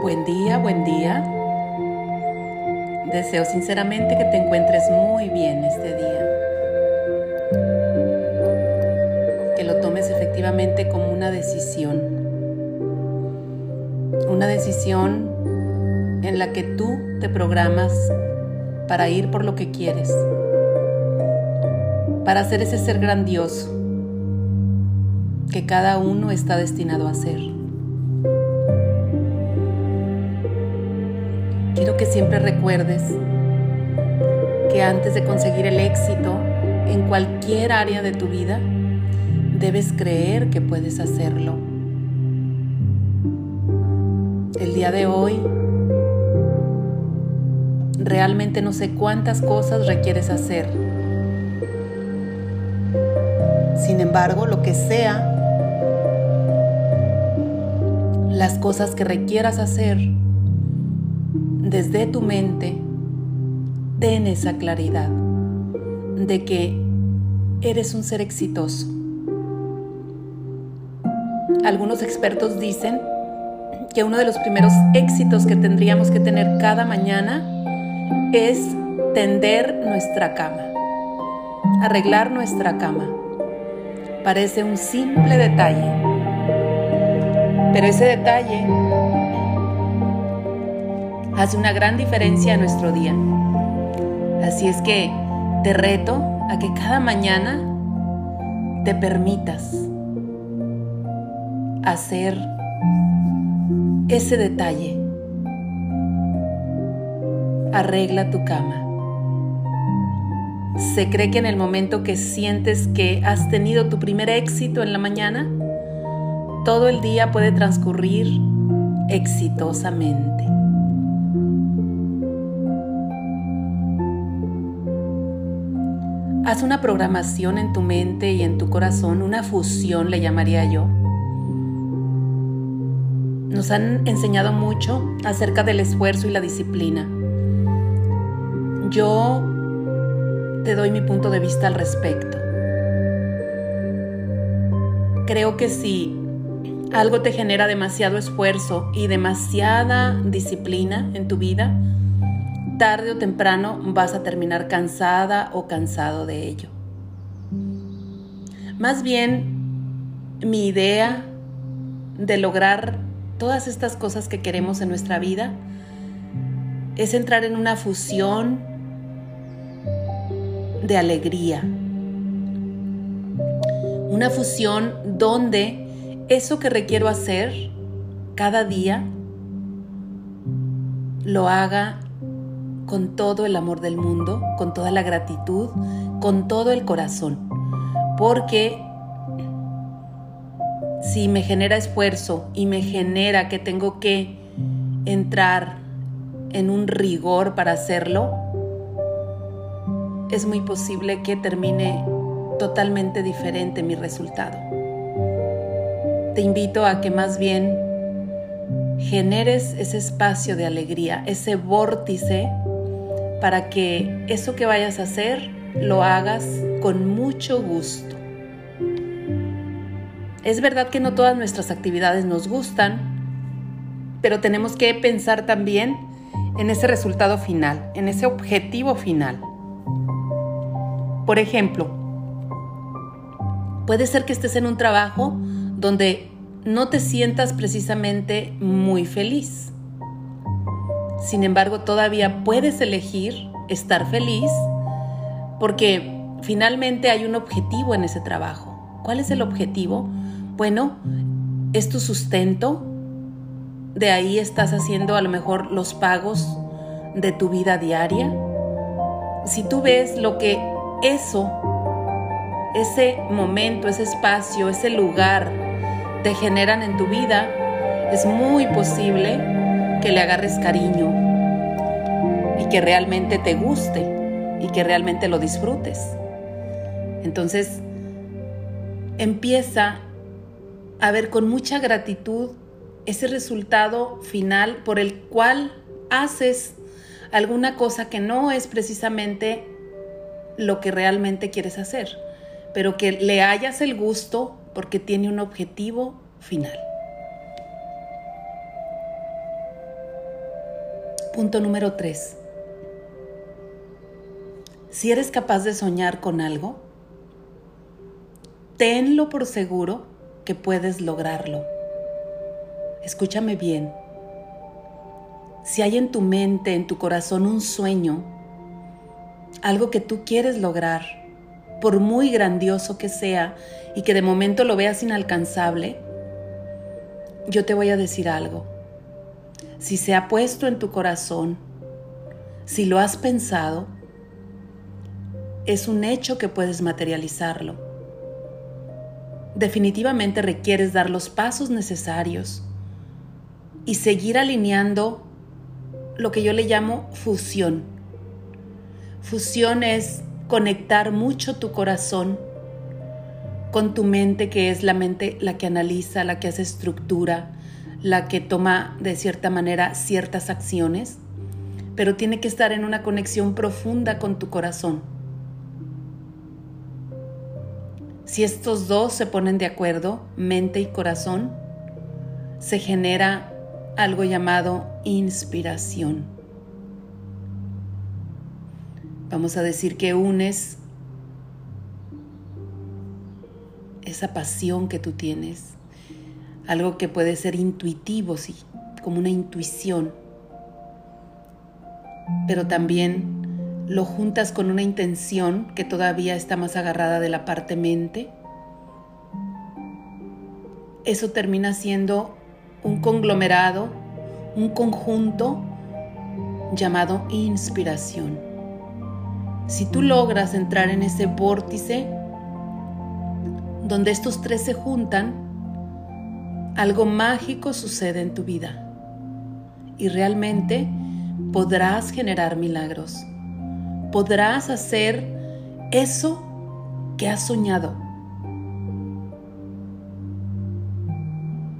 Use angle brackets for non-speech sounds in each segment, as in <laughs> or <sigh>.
Buen día, buen día. Deseo sinceramente que te encuentres muy bien este día. Que lo tomes efectivamente como una decisión. Una decisión en la que tú te programas para ir por lo que quieres. Para ser ese ser grandioso que cada uno está destinado a ser. Quiero que siempre recuerdes que antes de conseguir el éxito en cualquier área de tu vida, debes creer que puedes hacerlo. El día de hoy, realmente no sé cuántas cosas requieres hacer. Sin embargo, lo que sea las cosas que requieras hacer desde tu mente, ten esa claridad de que eres un ser exitoso. Algunos expertos dicen que uno de los primeros éxitos que tendríamos que tener cada mañana es tender nuestra cama, arreglar nuestra cama. Parece un simple detalle, pero ese detalle hace una gran diferencia en nuestro día. Así es que te reto a que cada mañana te permitas hacer ese detalle. Arregla tu cama. Se cree que en el momento que sientes que has tenido tu primer éxito en la mañana, todo el día puede transcurrir exitosamente. Haz una programación en tu mente y en tu corazón, una fusión le llamaría yo. Nos han enseñado mucho acerca del esfuerzo y la disciplina. Yo te doy mi punto de vista al respecto. Creo que si algo te genera demasiado esfuerzo y demasiada disciplina en tu vida, tarde o temprano vas a terminar cansada o cansado de ello. Más bien, mi idea de lograr todas estas cosas que queremos en nuestra vida es entrar en una fusión de alegría. Una fusión donde eso que requiero hacer cada día lo haga con todo el amor del mundo, con toda la gratitud, con todo el corazón. Porque si me genera esfuerzo y me genera que tengo que entrar en un rigor para hacerlo, es muy posible que termine totalmente diferente mi resultado te invito a que más bien generes ese espacio de alegría, ese vórtice, para que eso que vayas a hacer lo hagas con mucho gusto. Es verdad que no todas nuestras actividades nos gustan, pero tenemos que pensar también en ese resultado final, en ese objetivo final. Por ejemplo, puede ser que estés en un trabajo donde no te sientas precisamente muy feliz. Sin embargo, todavía puedes elegir estar feliz porque finalmente hay un objetivo en ese trabajo. ¿Cuál es el objetivo? Bueno, es tu sustento. De ahí estás haciendo a lo mejor los pagos de tu vida diaria. Si tú ves lo que eso, ese momento, ese espacio, ese lugar te generan en tu vida, es muy posible que le agarres cariño y que realmente te guste y que realmente lo disfrutes. Entonces, empieza a ver con mucha gratitud ese resultado final por el cual haces alguna cosa que no es precisamente lo que realmente quieres hacer, pero que le hayas el gusto porque tiene un objetivo final. Punto número 3. Si eres capaz de soñar con algo, tenlo por seguro que puedes lograrlo. Escúchame bien. Si hay en tu mente, en tu corazón un sueño, algo que tú quieres lograr, por muy grandioso que sea y que de momento lo veas inalcanzable, yo te voy a decir algo. Si se ha puesto en tu corazón, si lo has pensado, es un hecho que puedes materializarlo. Definitivamente requieres dar los pasos necesarios y seguir alineando lo que yo le llamo fusión. Fusión es conectar mucho tu corazón con tu mente, que es la mente la que analiza, la que hace estructura, la que toma de cierta manera ciertas acciones, pero tiene que estar en una conexión profunda con tu corazón. Si estos dos se ponen de acuerdo, mente y corazón, se genera algo llamado inspiración. Vamos a decir que unes esa pasión que tú tienes, algo que puede ser intuitivo, sí, como una intuición, pero también lo juntas con una intención que todavía está más agarrada de la parte mente, eso termina siendo un conglomerado, un conjunto llamado inspiración. Si tú logras entrar en ese vórtice donde estos tres se juntan, algo mágico sucede en tu vida y realmente podrás generar milagros podrás hacer eso que has soñado.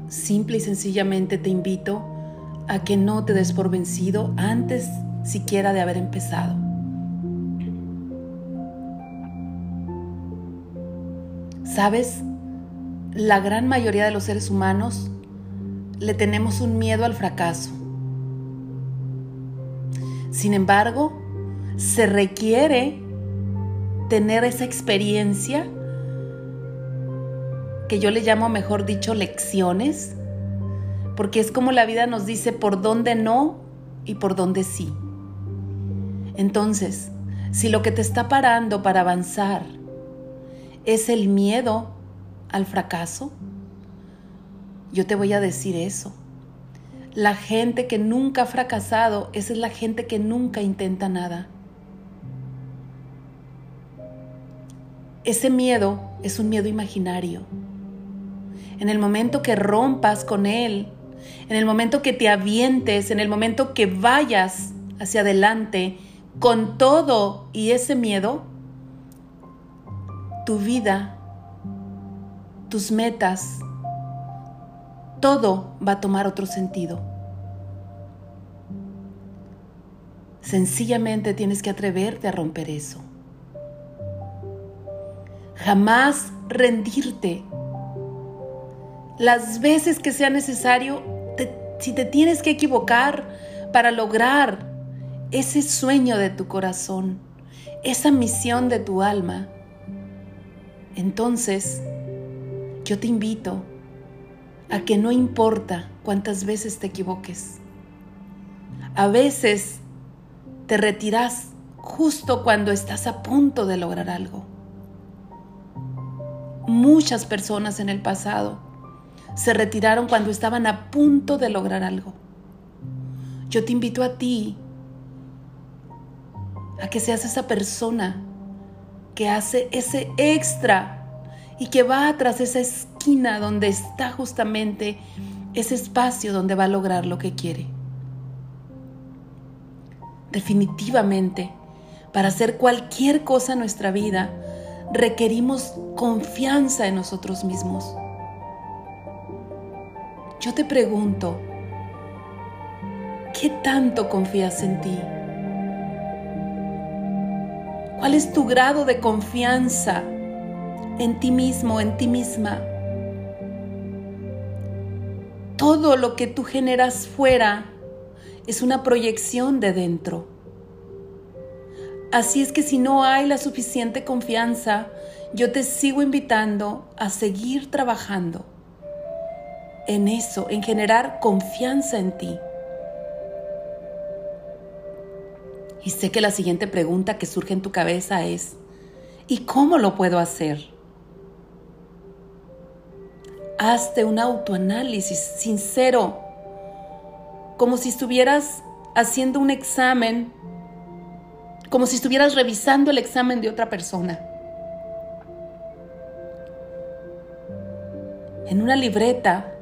Simple y sencillamente te invito a que no te des por vencido antes siquiera de haber empezado. ¿Sabes? La gran mayoría de los seres humanos le tenemos un miedo al fracaso. Sin embargo, se requiere tener esa experiencia que yo le llamo, mejor dicho, lecciones, porque es como la vida nos dice por dónde no y por dónde sí. Entonces, si lo que te está parando para avanzar es el miedo al fracaso, yo te voy a decir eso. La gente que nunca ha fracasado, esa es la gente que nunca intenta nada. Ese miedo es un miedo imaginario. En el momento que rompas con él, en el momento que te avientes, en el momento que vayas hacia adelante con todo y ese miedo, tu vida, tus metas, todo va a tomar otro sentido. Sencillamente tienes que atreverte a romper eso jamás rendirte. Las veces que sea necesario, si te tienes que equivocar para lograr ese sueño de tu corazón, esa misión de tu alma, entonces yo te invito a que no importa cuántas veces te equivoques. A veces te retiras justo cuando estás a punto de lograr algo muchas personas en el pasado se retiraron cuando estaban a punto de lograr algo. Yo te invito a ti a que seas esa persona que hace ese extra y que va tras esa esquina donde está justamente ese espacio donde va a lograr lo que quiere. Definitivamente, para hacer cualquier cosa en nuestra vida, requerimos confianza en nosotros mismos. Yo te pregunto, ¿qué tanto confías en ti? ¿Cuál es tu grado de confianza en ti mismo, en ti misma? Todo lo que tú generas fuera es una proyección de dentro. Así es que si no hay la suficiente confianza, yo te sigo invitando a seguir trabajando en eso, en generar confianza en ti. Y sé que la siguiente pregunta que surge en tu cabeza es, ¿y cómo lo puedo hacer? Hazte un autoanálisis sincero, como si estuvieras haciendo un examen, como si estuvieras revisando el examen de otra persona. En una libreta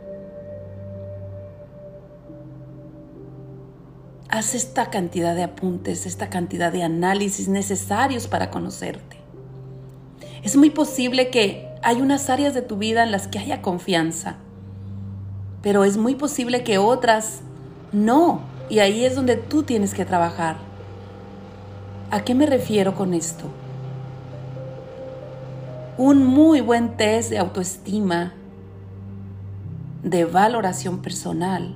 Haz esta cantidad de apuntes, esta cantidad de análisis necesarios para conocerte. Es muy posible que hay unas áreas de tu vida en las que haya confianza, pero es muy posible que otras no, y ahí es donde tú tienes que trabajar. ¿A qué me refiero con esto? Un muy buen test de autoestima, de valoración personal,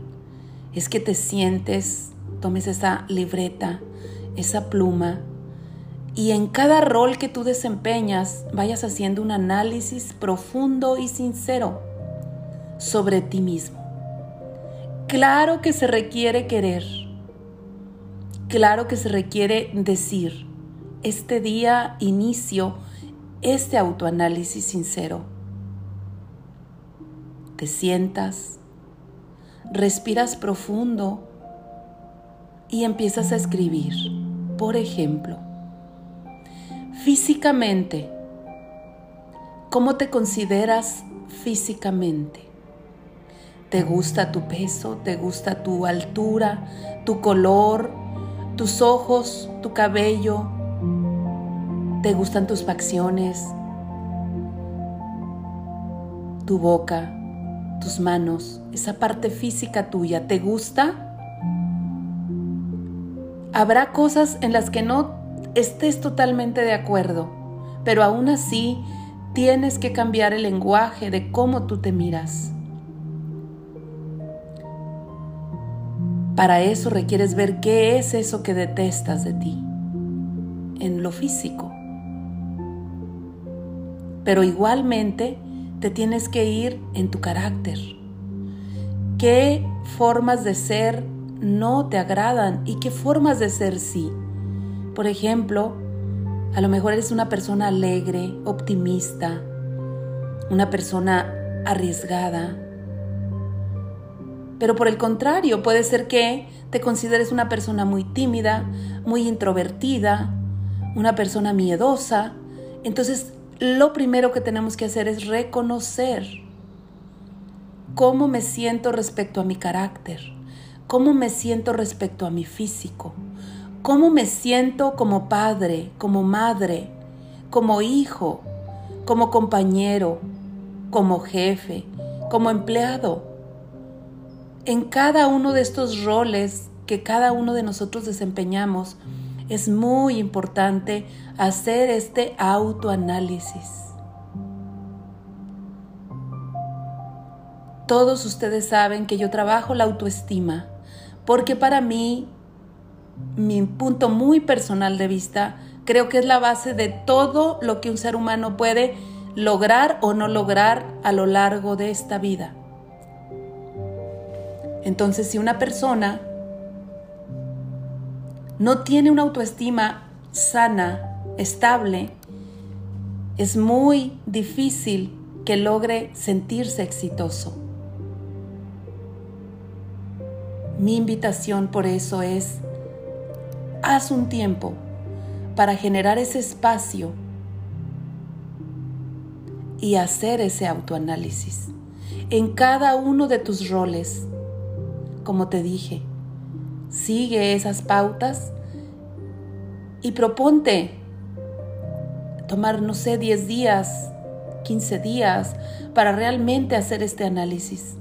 es que te sientes tomes esa libreta, esa pluma y en cada rol que tú desempeñas vayas haciendo un análisis profundo y sincero sobre ti mismo. Claro que se requiere querer. Claro que se requiere decir, este día inicio este autoanálisis sincero. Te sientas, respiras profundo y empiezas a escribir. Por ejemplo, físicamente, ¿cómo te consideras físicamente? ¿Te gusta tu peso? ¿Te gusta tu altura? ¿Tu color? ¿Tus ojos? ¿Tu cabello? ¿Te gustan tus facciones? ¿Tu boca? ¿Tus manos? Esa parte física tuya, ¿te gusta? Habrá cosas en las que no estés totalmente de acuerdo, pero aún así tienes que cambiar el lenguaje de cómo tú te miras. Para eso requieres ver qué es eso que detestas de ti, en lo físico. Pero igualmente te tienes que ir en tu carácter. ¿Qué formas de ser no te agradan y qué formas de ser sí. Por ejemplo, a lo mejor eres una persona alegre, optimista, una persona arriesgada. Pero por el contrario, puede ser que te consideres una persona muy tímida, muy introvertida, una persona miedosa. Entonces, lo primero que tenemos que hacer es reconocer cómo me siento respecto a mi carácter cómo me siento respecto a mi físico, cómo me siento como padre, como madre, como hijo, como compañero, como jefe, como empleado. En cada uno de estos roles que cada uno de nosotros desempeñamos, es muy importante hacer este autoanálisis. Todos ustedes saben que yo trabajo la autoestima porque para mí, mi punto muy personal de vista, creo que es la base de todo lo que un ser humano puede lograr o no lograr a lo largo de esta vida. Entonces, si una persona no tiene una autoestima sana, estable, es muy difícil que logre sentirse exitoso. Mi invitación por eso es, haz un tiempo para generar ese espacio y hacer ese autoanálisis en cada uno de tus roles. Como te dije, sigue esas pautas y proponte tomar, no sé, 10 días, 15 días para realmente hacer este análisis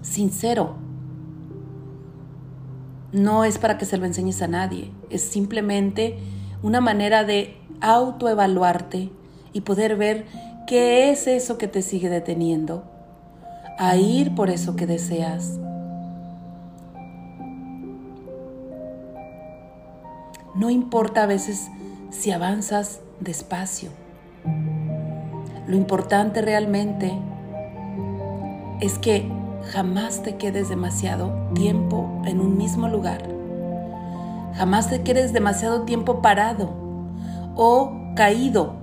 sincero no es para que se lo enseñes a nadie, es simplemente una manera de autoevaluarte y poder ver qué es eso que te sigue deteniendo a ir por eso que deseas. No importa a veces si avanzas despacio. Lo importante realmente es que jamás te quedes demasiado tiempo en un mismo lugar. Jamás te quedes demasiado tiempo parado o caído.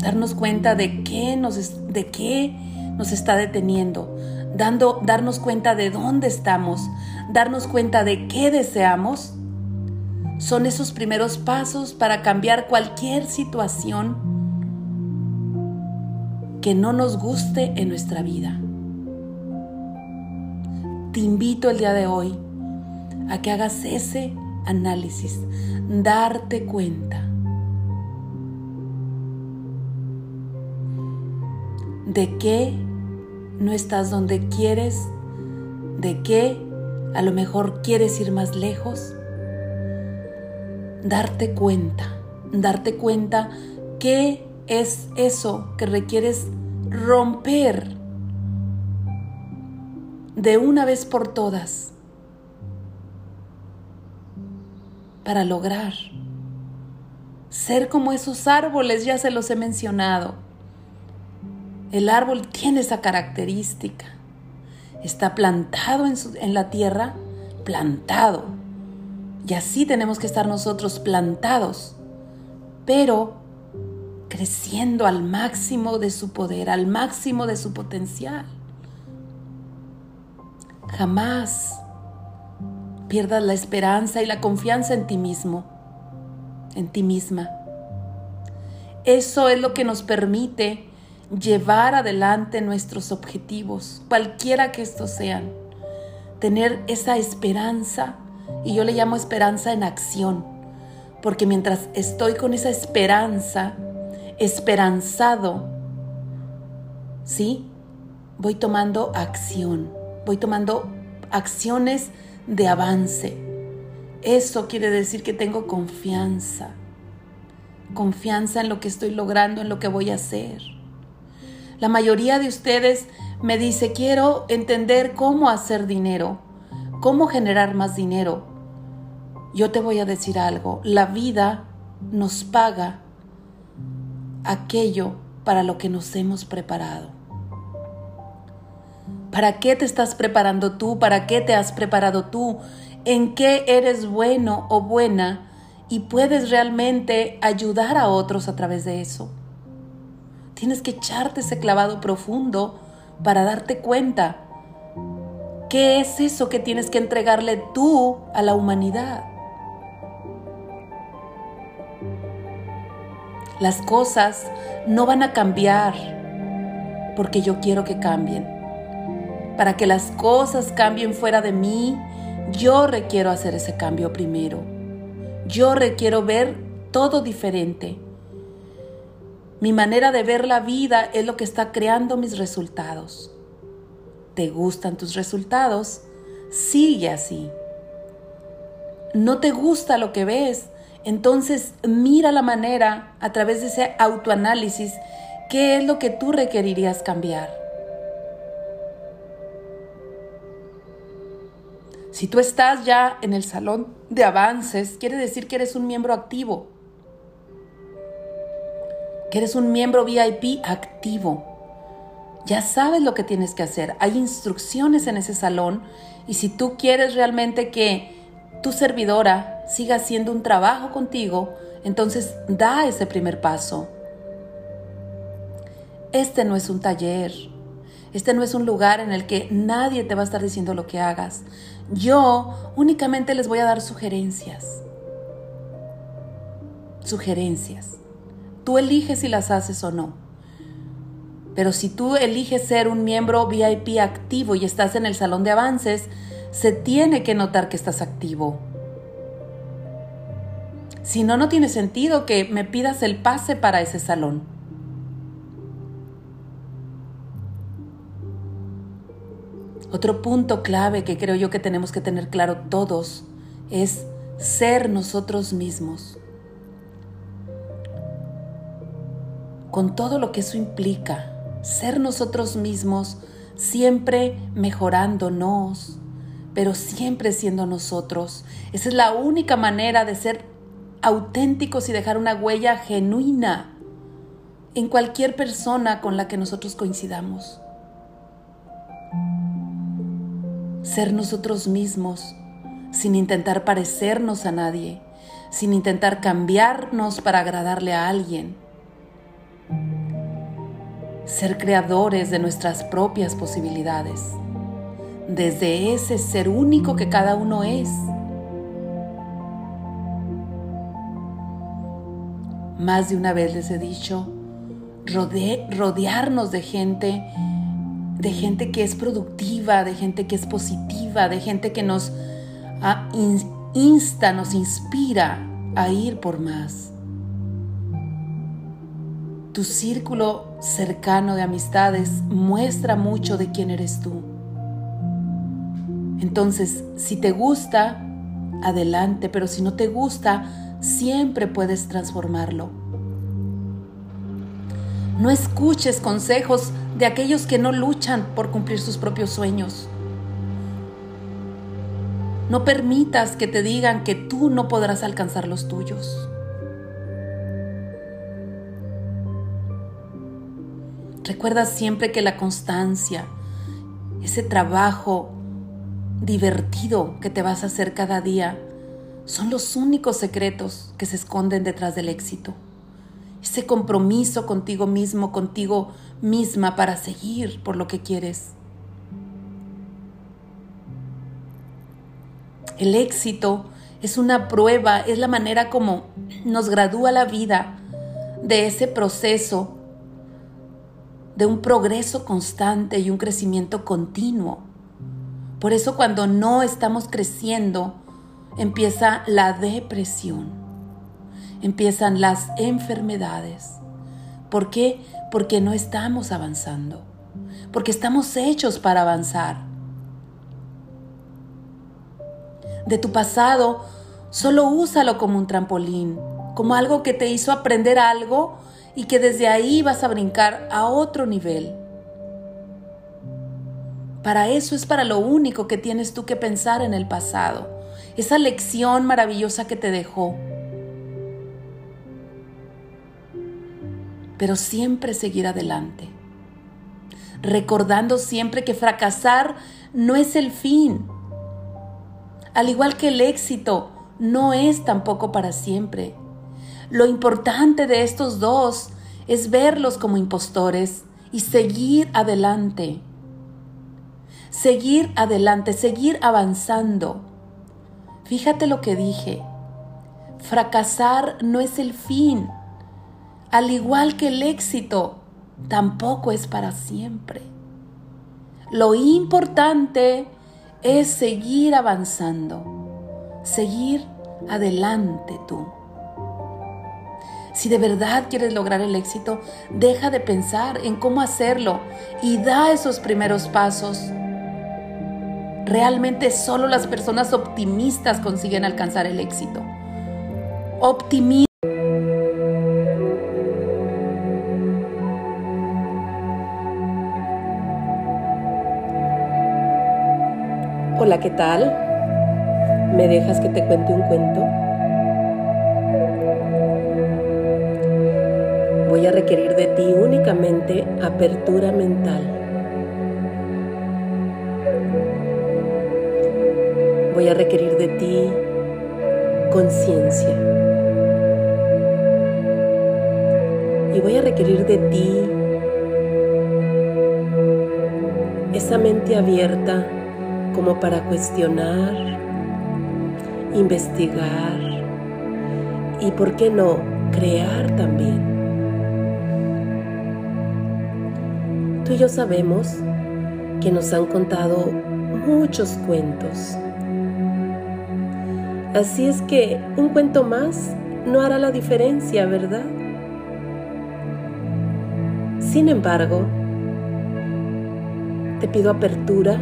Darnos cuenta de qué nos, de qué nos está deteniendo, dando, darnos cuenta de dónde estamos, darnos cuenta de qué deseamos, son esos primeros pasos para cambiar cualquier situación que no nos guste en nuestra vida. Te invito el día de hoy a que hagas ese análisis, darte cuenta de que no estás donde quieres, de que a lo mejor quieres ir más lejos. Darte cuenta, darte cuenta qué es eso que requieres romper de una vez por todas para lograr ser como esos árboles, ya se los he mencionado. El árbol tiene esa característica. Está plantado en, la tierra, plantado. Y así tenemos que estar nosotros plantados, pero creciendo al máximo de su poder, al máximo de su potencial. Jamás pierdas la esperanza y la confianza en ti mismo, en ti misma. Eso es lo que nos permite llevar adelante nuestros objetivos, cualquiera que estos sean. Tener esa esperanza, y yo le llamo esperanza en acción, porque mientras estoy con esa esperanza, esperanzado, ¿sí? Voy tomando acción, voy tomando acciones de avance. Eso quiere decir que tengo confianza, confianza en lo que estoy logrando, en lo que voy a hacer. La mayoría de ustedes me dice, quiero entender cómo hacer dinero, cómo generar más dinero. Yo te voy a decir algo, la vida nos paga aquello para lo que nos hemos preparado. ¿Para qué te estás preparando tú? ¿Para qué te has preparado tú? ¿En qué eres bueno o buena? Y puedes realmente ayudar a otros a través de eso. Tienes que echarte ese clavado profundo para darte cuenta qué es eso que tienes que entregarle tú a la humanidad. Las cosas no van a cambiar porque yo quiero que cambien. Para que las cosas cambien fuera de mí, yo requiero hacer ese cambio primero. Yo requiero ver todo diferente. Mi manera de ver la vida es lo que está creando mis resultados. ¿Te gustan tus resultados? Sigue así. ¿No te gusta lo que ves? Entonces mira la manera a través de ese autoanálisis qué es lo que tú requerirías cambiar. Si tú estás ya en el salón de avances, quiere decir que eres un miembro activo que eres un miembro VIP activo. Ya sabes lo que tienes que hacer. Hay instrucciones en ese salón y si tú quieres realmente que tu servidora siga haciendo un trabajo contigo, entonces da ese primer paso. Este no es un taller. Este no es un lugar en el que nadie te va a estar diciendo lo que hagas. Yo únicamente les voy a dar sugerencias. Sugerencias. Tú eliges si las haces o no. Pero si tú eliges ser un miembro VIP activo y estás en el salón de avances, se tiene que notar que estás activo. Si no, no tiene sentido que me pidas el pase para ese salón. Otro punto clave que creo yo que tenemos que tener claro todos es ser nosotros mismos. con todo lo que eso implica, ser nosotros mismos, siempre mejorándonos, pero siempre siendo nosotros. Esa es la única manera de ser auténticos y dejar una huella genuina en cualquier persona con la que nosotros coincidamos. Ser nosotros mismos sin intentar parecernos a nadie, sin intentar cambiarnos para agradarle a alguien. Ser creadores de nuestras propias posibilidades, desde ese ser único que cada uno es. Más de una vez les he dicho, rodearnos de gente, de gente que es productiva, de gente que es positiva, de gente que nos ah, insta, nos inspira a ir por más. Tu círculo cercano de amistades muestra mucho de quién eres tú. Entonces, si te gusta, adelante, pero si no te gusta, siempre puedes transformarlo. No escuches consejos de aquellos que no luchan por cumplir sus propios sueños. No permitas que te digan que tú no podrás alcanzar los tuyos. Recuerda siempre que la constancia, ese trabajo divertido que te vas a hacer cada día, son los únicos secretos que se esconden detrás del éxito ese compromiso contigo mismo, contigo misma para seguir por lo que quieres. El éxito es una prueba, es la manera como nos gradúa la vida de ese proceso, de un progreso constante y un crecimiento continuo. Por eso cuando no estamos creciendo, empieza la depresión empiezan las enfermedades. ¿Por qué? Porque no estamos avanzando, porque estamos hechos para avanzar. De tu pasado, solo úsalo como un trampolín, como algo que te hizo aprender algo y que desde ahí vas a brincar a otro nivel. Para eso es para lo único que tienes tú que pensar en el pasado, esa lección maravillosa que te dejó pero siempre seguir adelante, recordando siempre que fracasar no es el fin, al igual que el éxito no es tampoco para siempre. Lo importante de estos dos es verlos como impostores y seguir adelante. Seguir adelante, seguir avanzando. Fíjate lo que dije. Fracasar no es el fin, al igual que el éxito, tampoco es para siempre. Lo importante es seguir avanzando, seguir adelante tú. Si de verdad quieres lograr el éxito, deja de pensar en cómo hacerlo y da esos primeros pasos. Realmente solo las personas optimistas consiguen alcanzar el éxito. Optimismo Hola, ¿qué tal? ¿Me dejas que te cuente un cuento? Voy a requerir de ti únicamente apertura mental. Voy a requerir de ti conciencia. Y voy a requerir de ti esa mente abierta como para cuestionar, investigar y, ¿por qué no?, crear también. Tú y yo sabemos que nos han contado muchos cuentos. Así es que un cuento más no hará la diferencia, ¿verdad? Sin embargo, te pido apertura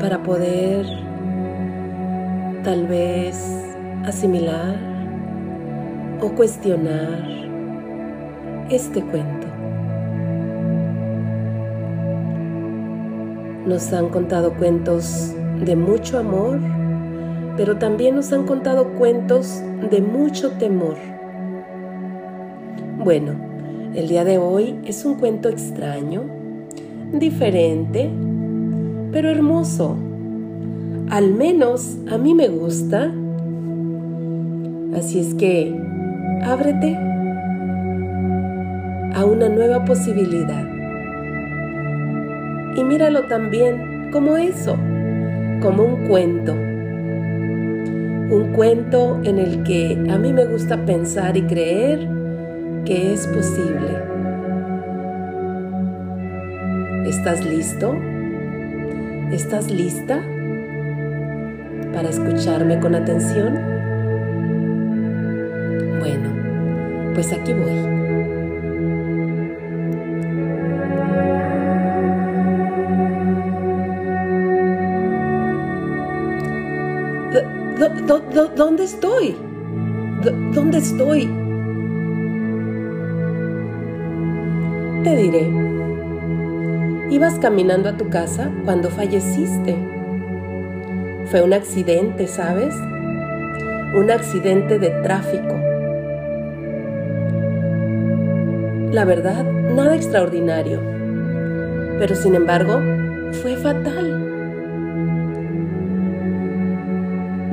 para poder tal vez asimilar o cuestionar este cuento. Nos han contado cuentos de mucho amor, pero también nos han contado cuentos de mucho temor. Bueno, el día de hoy es un cuento extraño, diferente, pero hermoso. Al menos a mí me gusta. Así es que ábrete a una nueva posibilidad. Y míralo también como eso, como un cuento. Un cuento en el que a mí me gusta pensar y creer que es posible. ¿Estás listo? ¿Estás lista para escucharme con atención? Bueno, pues aquí voy. ¿Dónde estoy? ¿Dónde estoy? Te diré. Ibas caminando a tu casa cuando falleciste. Fue un accidente, ¿sabes? Un accidente de tráfico. La verdad, nada extraordinario. Pero sin embargo, fue fatal.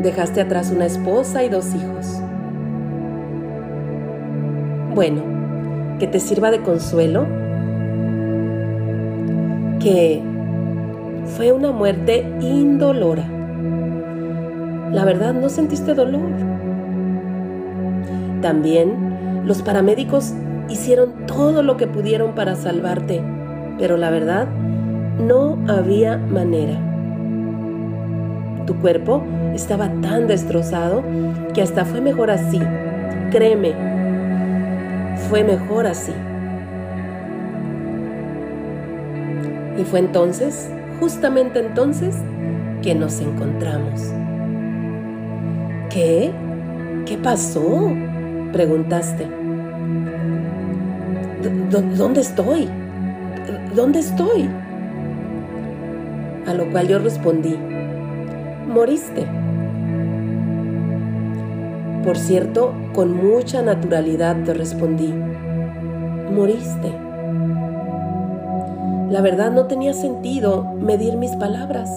Dejaste atrás una esposa y dos hijos. Bueno, que te sirva de consuelo que fue una muerte indolora. La verdad, no sentiste dolor. También los paramédicos hicieron todo lo que pudieron para salvarte, pero la verdad, no había manera. Tu cuerpo estaba tan destrozado que hasta fue mejor así. Créeme, fue mejor así. Y fue entonces, justamente entonces, que nos encontramos. ¿Qué? ¿Qué pasó? Preguntaste. ¿Dónde estoy? ¿Dónde estoy? A lo cual yo respondí, moriste. Por cierto, con mucha naturalidad te respondí, moriste. La verdad no tenía sentido medir mis palabras.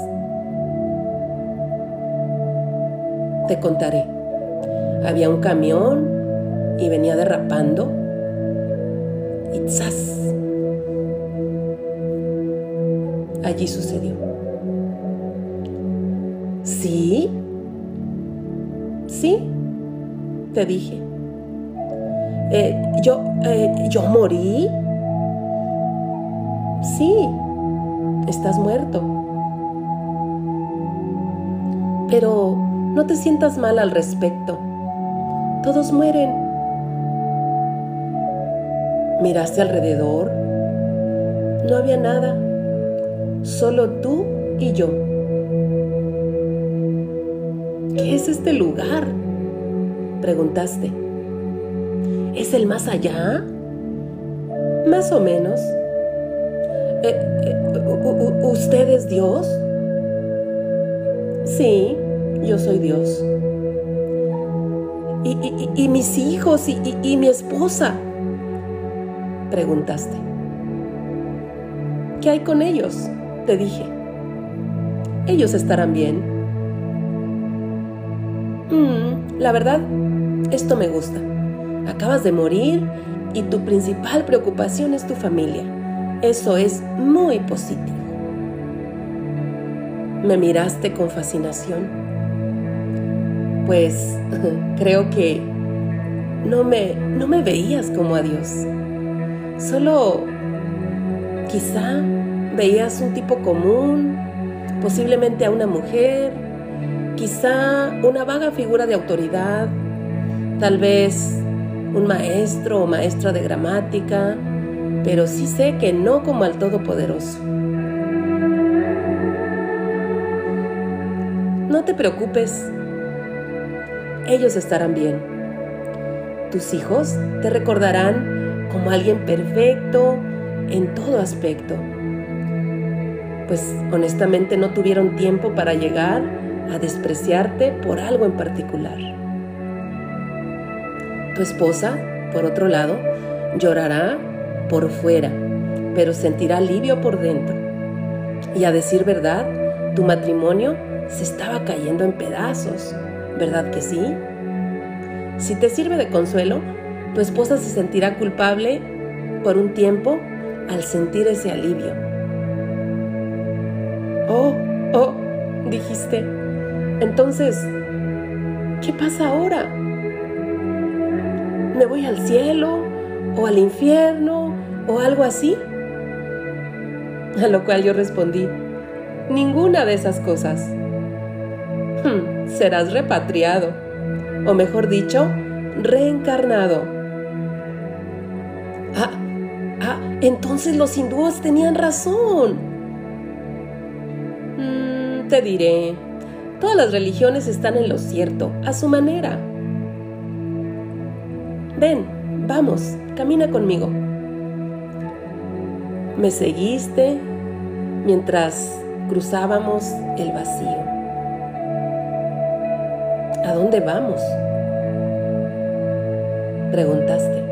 Te contaré. Había un camión y venía derrapando. Y ¡zas! Allí sucedió. ¿Sí? ¿Sí? Te dije. Eh, yo, eh, yo morí. Sí, estás muerto. Pero no te sientas mal al respecto. Todos mueren. Miraste alrededor. No había nada. Solo tú y yo. ¿Qué es este lugar? Preguntaste. ¿Es el más allá? Más o menos. Eh, eh, ¿Usted es Dios? Sí, yo soy Dios. ¿Y, mis hijos y, y mi esposa? Preguntaste. ¿Qué hay con ellos? Te dije. Ellos estarán bien. Mm, la verdad, esto me gusta. Acabas de morir y tu principal preocupación es tu familia. Eso es muy positivo. Me miraste con fascinación. Pues <laughs> creo que no me, no me veías como a Dios. Solo quizá veías un tipo común, posiblemente a una mujer quizá una vaga figura de autoridad, tal vez un maestro o maestra de gramática, pero sí sé que no como al Todopoderoso. No te preocupes, ellos estarán bien. Tus hijos te recordarán como alguien perfecto en todo aspecto. pues honestamente no tuvieron tiempo para llegar a despreciarte por algo en particular. Tu esposa, por otro lado, llorará por fuera, pero sentirá alivio por dentro. Y a decir verdad, tu matrimonio se estaba cayendo en pedazos, ¿verdad que sí? Si te sirve de consuelo, tu esposa se sentirá culpable por un tiempo al sentir ese alivio. Oh, oh, dijiste. Entonces, ¿qué pasa ahora? ¿Me voy al cielo o al infierno o algo así? A lo cual yo respondí, ninguna de esas cosas. Hmm, serás repatriado, o mejor dicho, reencarnado. Ah, ah, entonces los hindúes tenían razón. Mm, te diré, todas las religiones están en lo cierto, a su manera. Ven, vamos, camina conmigo. Me seguiste mientras cruzábamos el vacío. ¿A dónde vamos? Preguntaste.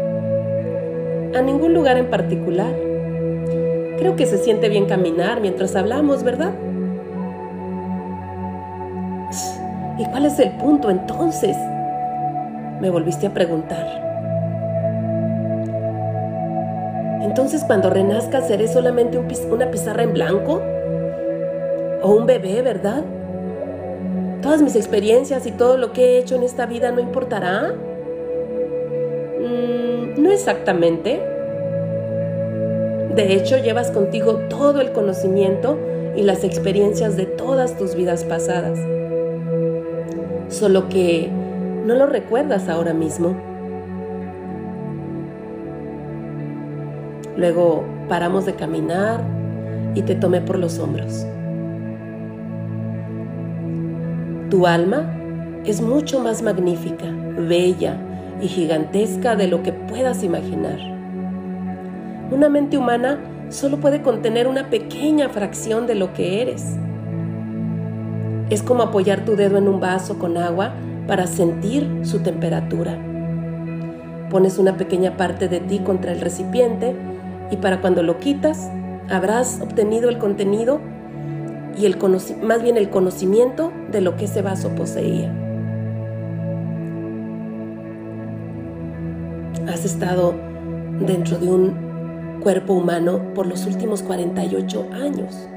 A ningún lugar en particular. Creo que se siente bien caminar mientras hablamos, ¿verdad? ¿Y cuál es el punto entonces? Me volviste a preguntar. Entonces cuando renazca seré solamente una pizarra en blanco o un bebé, ¿verdad? Todas mis experiencias y todo lo que he hecho en esta vida no importará. Mm, no exactamente. De hecho, llevas contigo todo el conocimiento y las experiencias de todas tus vidas pasadas. Solo que no lo recuerdas ahora mismo. Luego paramos de caminar y te tomé por los hombros. Tu alma es mucho más magnífica, bella y gigantesca de lo que puedas imaginar. Una mente humana solo puede contener una pequeña fracción de lo que eres. Es como apoyar tu dedo en un vaso con agua para sentir su temperatura. Pones una pequeña parte de ti contra el recipiente y para cuando lo quitas habrás obtenido el contenido y el más bien el conocimiento de lo que ese vaso poseía. Has estado dentro de un cuerpo humano por los últimos 48 años,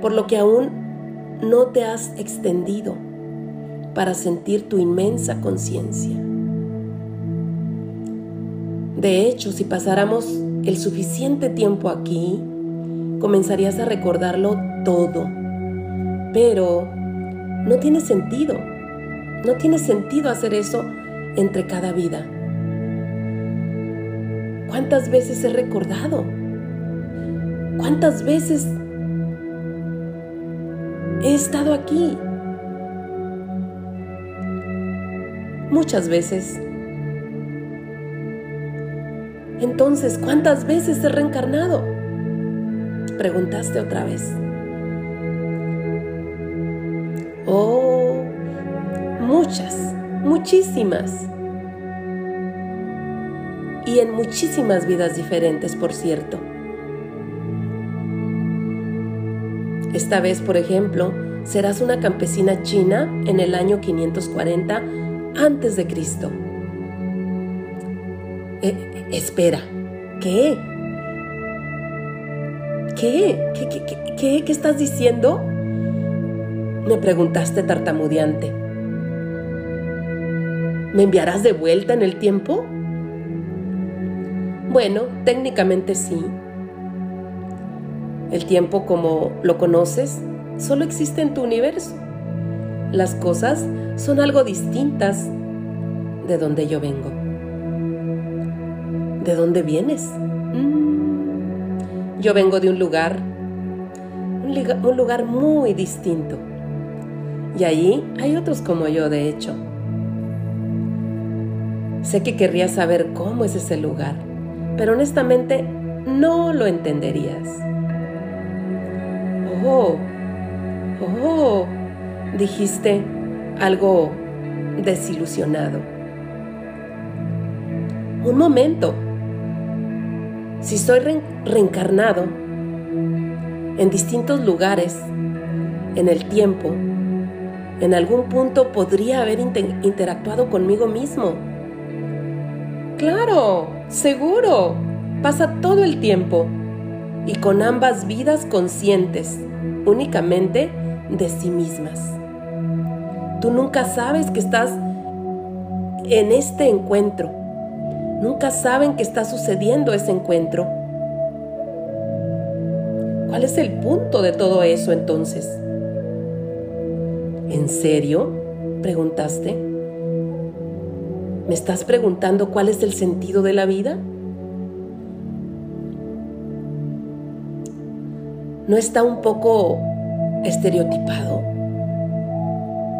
por lo que aún no te has extendido para sentir tu inmensa conciencia. De hecho, si pasáramos el suficiente tiempo aquí, comenzarías a recordarlo todo. Pero no tiene sentido. No tiene sentido hacer eso entre cada vida. ¿Cuántas veces he recordado? ¿Cuántas veces he estado aquí? Muchas veces entonces, ¿cuántas veces he reencarnado? Preguntaste otra vez. Oh, muchas, muchísimas. Y en muchísimas vidas diferentes, por cierto. Esta vez, por ejemplo, serás una campesina china en el año 540 antes de Cristo. Eh, espera, ¿qué? ¿Qué? ¿Qué, qué, qué, qué estás diciendo? Me preguntaste tartamudeante. ¿Me enviarás de vuelta en el tiempo? Bueno, técnicamente sí. El tiempo como lo conoces solo existe en tu universo. Las cosas son algo distintas de donde yo vengo. ¿De dónde vienes? Mm. Yo vengo de un lugar, un lugar muy distinto. Y allí hay otros como yo, de hecho. Sé que querrías saber cómo es ese lugar, pero honestamente no lo entenderías. Oh, oh, dijiste algo desilusionado. Un momento. Si soy reencarnado en distintos lugares, en el tiempo, en algún punto podría haber interactuado conmigo mismo. Claro, seguro. Pasa todo el tiempo y con ambas vidas conscientes únicamente de sí mismas. Tú nunca sabes que estás en este encuentro. Nunca saben que está sucediendo ese encuentro. ¿Cuál es el punto de todo eso entonces? ¿En serio? preguntaste. ¿Me estás preguntando cuál es el sentido de la vida? ¿No está un poco estereotipado?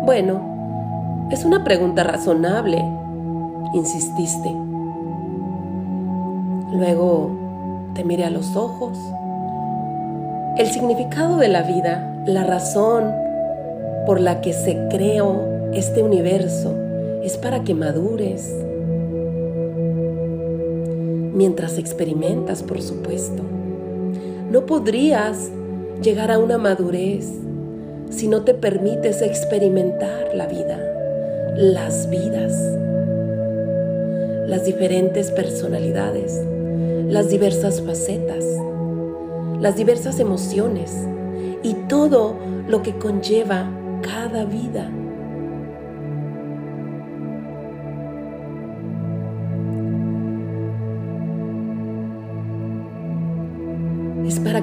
Bueno, es una pregunta razonable, insististe. Luego te miré a los ojos. El significado de la vida, la razón por la que se creó este universo es para que madures. Mientras experimentas, por supuesto. No podrías llegar a una madurez si no te permites experimentar la vida, las vidas, las diferentes personalidades, las diversas facetas, las diversas emociones y todo lo que conlleva cada vida.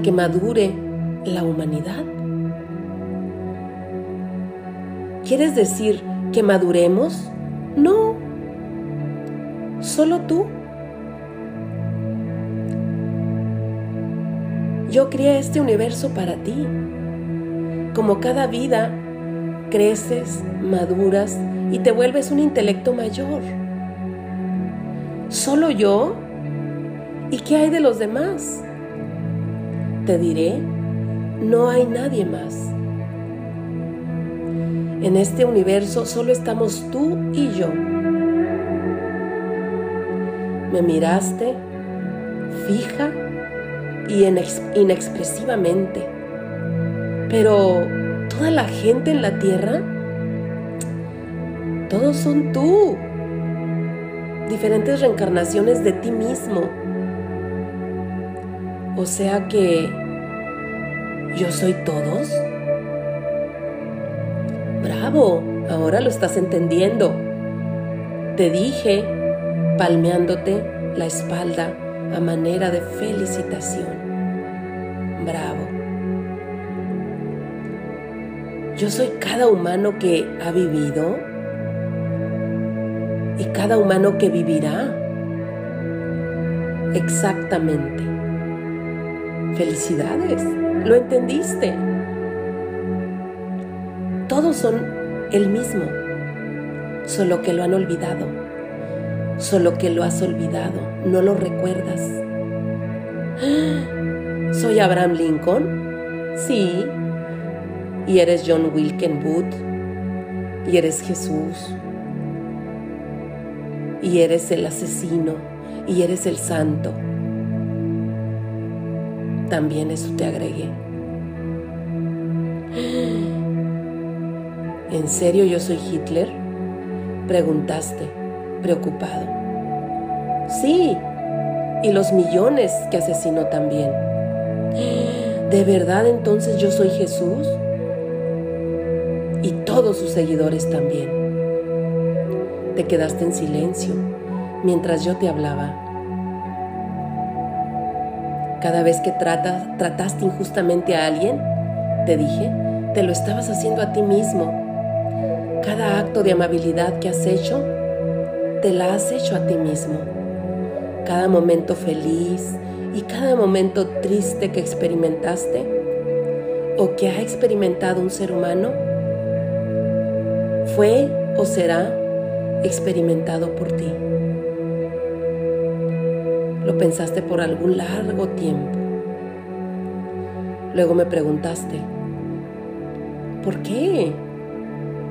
Que madure la humanidad. ¿Quieres decir que maduremos? No. Solo tú. Yo crié este universo para ti. Como cada vida creces, maduras y te vuelves un intelecto mayor. ¿Solo yo? ¿Y qué hay de los demás? Te diré, no hay nadie más. En este universo solo estamos tú y yo. Me miraste fija y inexpresivamente, pero toda la gente en la tierra, todos son tú. Diferentes reencarnaciones de ti mismo. O sea que yo soy todos. Bravo, ahora lo estás entendiendo. Te dije, palmeándote la espalda a manera de felicitación. Bravo. Yo soy cada humano que ha vivido y cada humano que vivirá. Exactamente. Felicidades, lo entendiste. Todos son el mismo, solo que lo han olvidado, solo que lo has olvidado, no lo recuerdas. <gasps> ¿Soy Abraham Lincoln? Sí, y eres John Wilken Booth, y eres Jesús, y eres el asesino, y eres el santo. También eso te agregué. ¿En serio yo soy Hitler? Preguntaste, preocupado. Sí, y los millones que asesinó también. ¿De verdad entonces yo soy Jesús? y todos sus seguidores también. Te quedaste en silencio mientras yo te hablaba. Cada vez que trataste injustamente a alguien, te dije, te lo estabas haciendo a ti mismo. Cada acto de amabilidad que has hecho, te la has hecho a ti mismo. Cada momento feliz y cada momento triste que experimentaste o que ha experimentado un ser humano, fue o será experimentado por ti. Lo pensaste por algún largo tiempo. Luego me preguntaste, ¿por qué?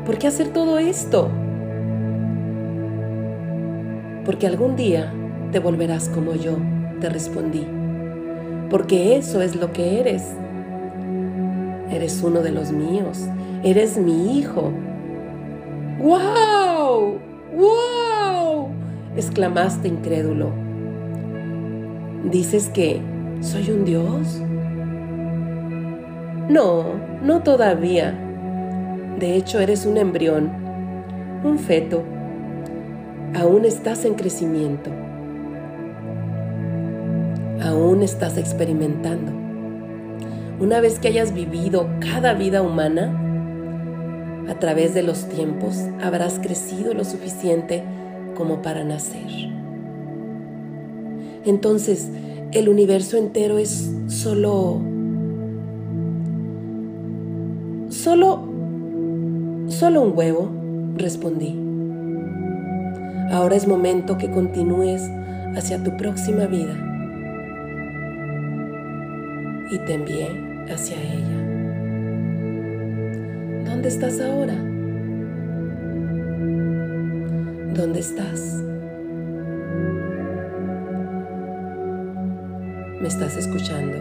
¿Por qué hacer todo esto? Porque algún día te volverás como yo, te respondí. Porque eso es lo que eres. Eres uno de los míos. Eres mi hijo. ¡Wow! ¡Wow! exclamaste incrédulo. ¿Dices que soy un dios? No, no todavía. De hecho, eres un embrión, un feto. Aún estás en crecimiento. Aún estás experimentando. Una vez que hayas vivido cada vida humana, a través de los tiempos habrás crecido lo suficiente como para nacer. Entonces, el universo entero es solo... Solo... Solo un huevo, respondí. Ahora es momento que continúes hacia tu próxima vida y te envié hacia ella. ¿Dónde estás ahora? ¿Dónde estás? ¿Me estás escuchando?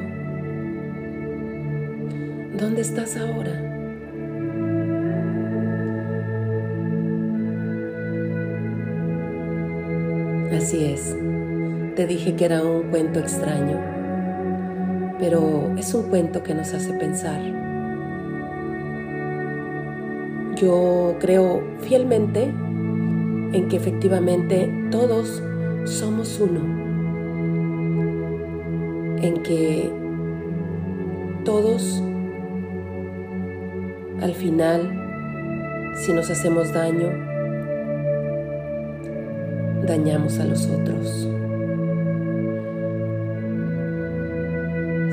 ¿Dónde estás ahora? Así es, te dije que era un cuento extraño, pero es un cuento que nos hace pensar. Yo creo fielmente en que efectivamente todos somos uno, en que todos al final, si nos hacemos daño, dañamos a los otros.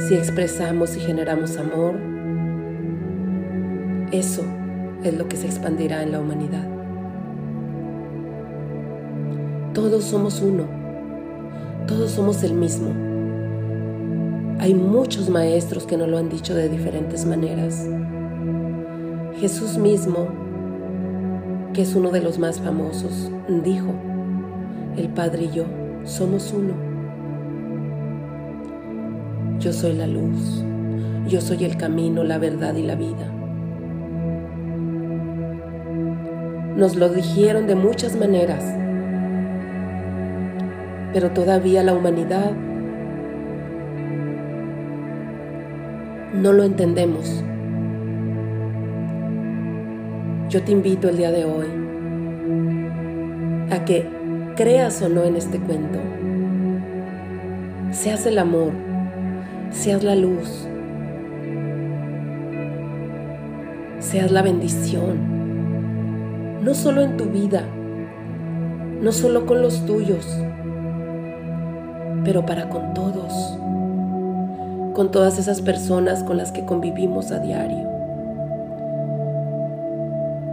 Si expresamos y generamos amor, eso es lo que se expandirá en la humanidad. Todos somos uno, todos somos el mismo. Hay muchos maestros que nos lo han dicho de diferentes maneras. Jesús mismo, que es uno de los más famosos, dijo, el Padre y yo somos uno. Yo soy la luz, yo soy el camino, la verdad y la vida. Nos lo dijeron de muchas maneras, pero todavía la humanidad no lo entendemos. Yo te invito el día de hoy a que creas o no en este cuento, seas el amor, seas la luz, seas la bendición, no solo en tu vida, no solo con los tuyos, pero para con todos, con todas esas personas con las que convivimos a diario,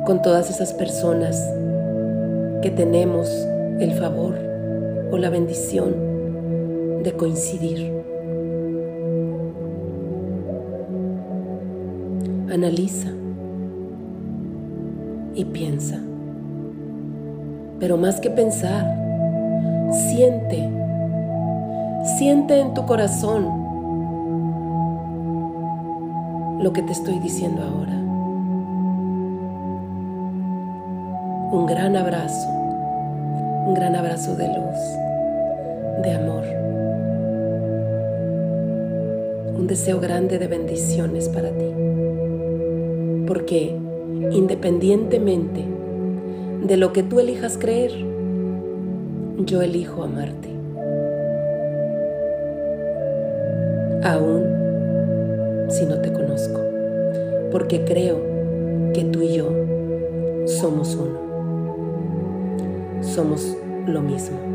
con todas esas personas que tenemos el favor o la bendición de coincidir. Analiza y piensa. Pero más que pensar, siente, siente en tu corazón lo que te estoy diciendo ahora. Un gran abrazo un gran abrazo de luz, de amor, un deseo grande de bendiciones para ti. Porque independientemente de lo que tú elijas creer, yo elijo amarte. Aún si no te conozco, porque creo que tú y yo somos uno somos lo mismo.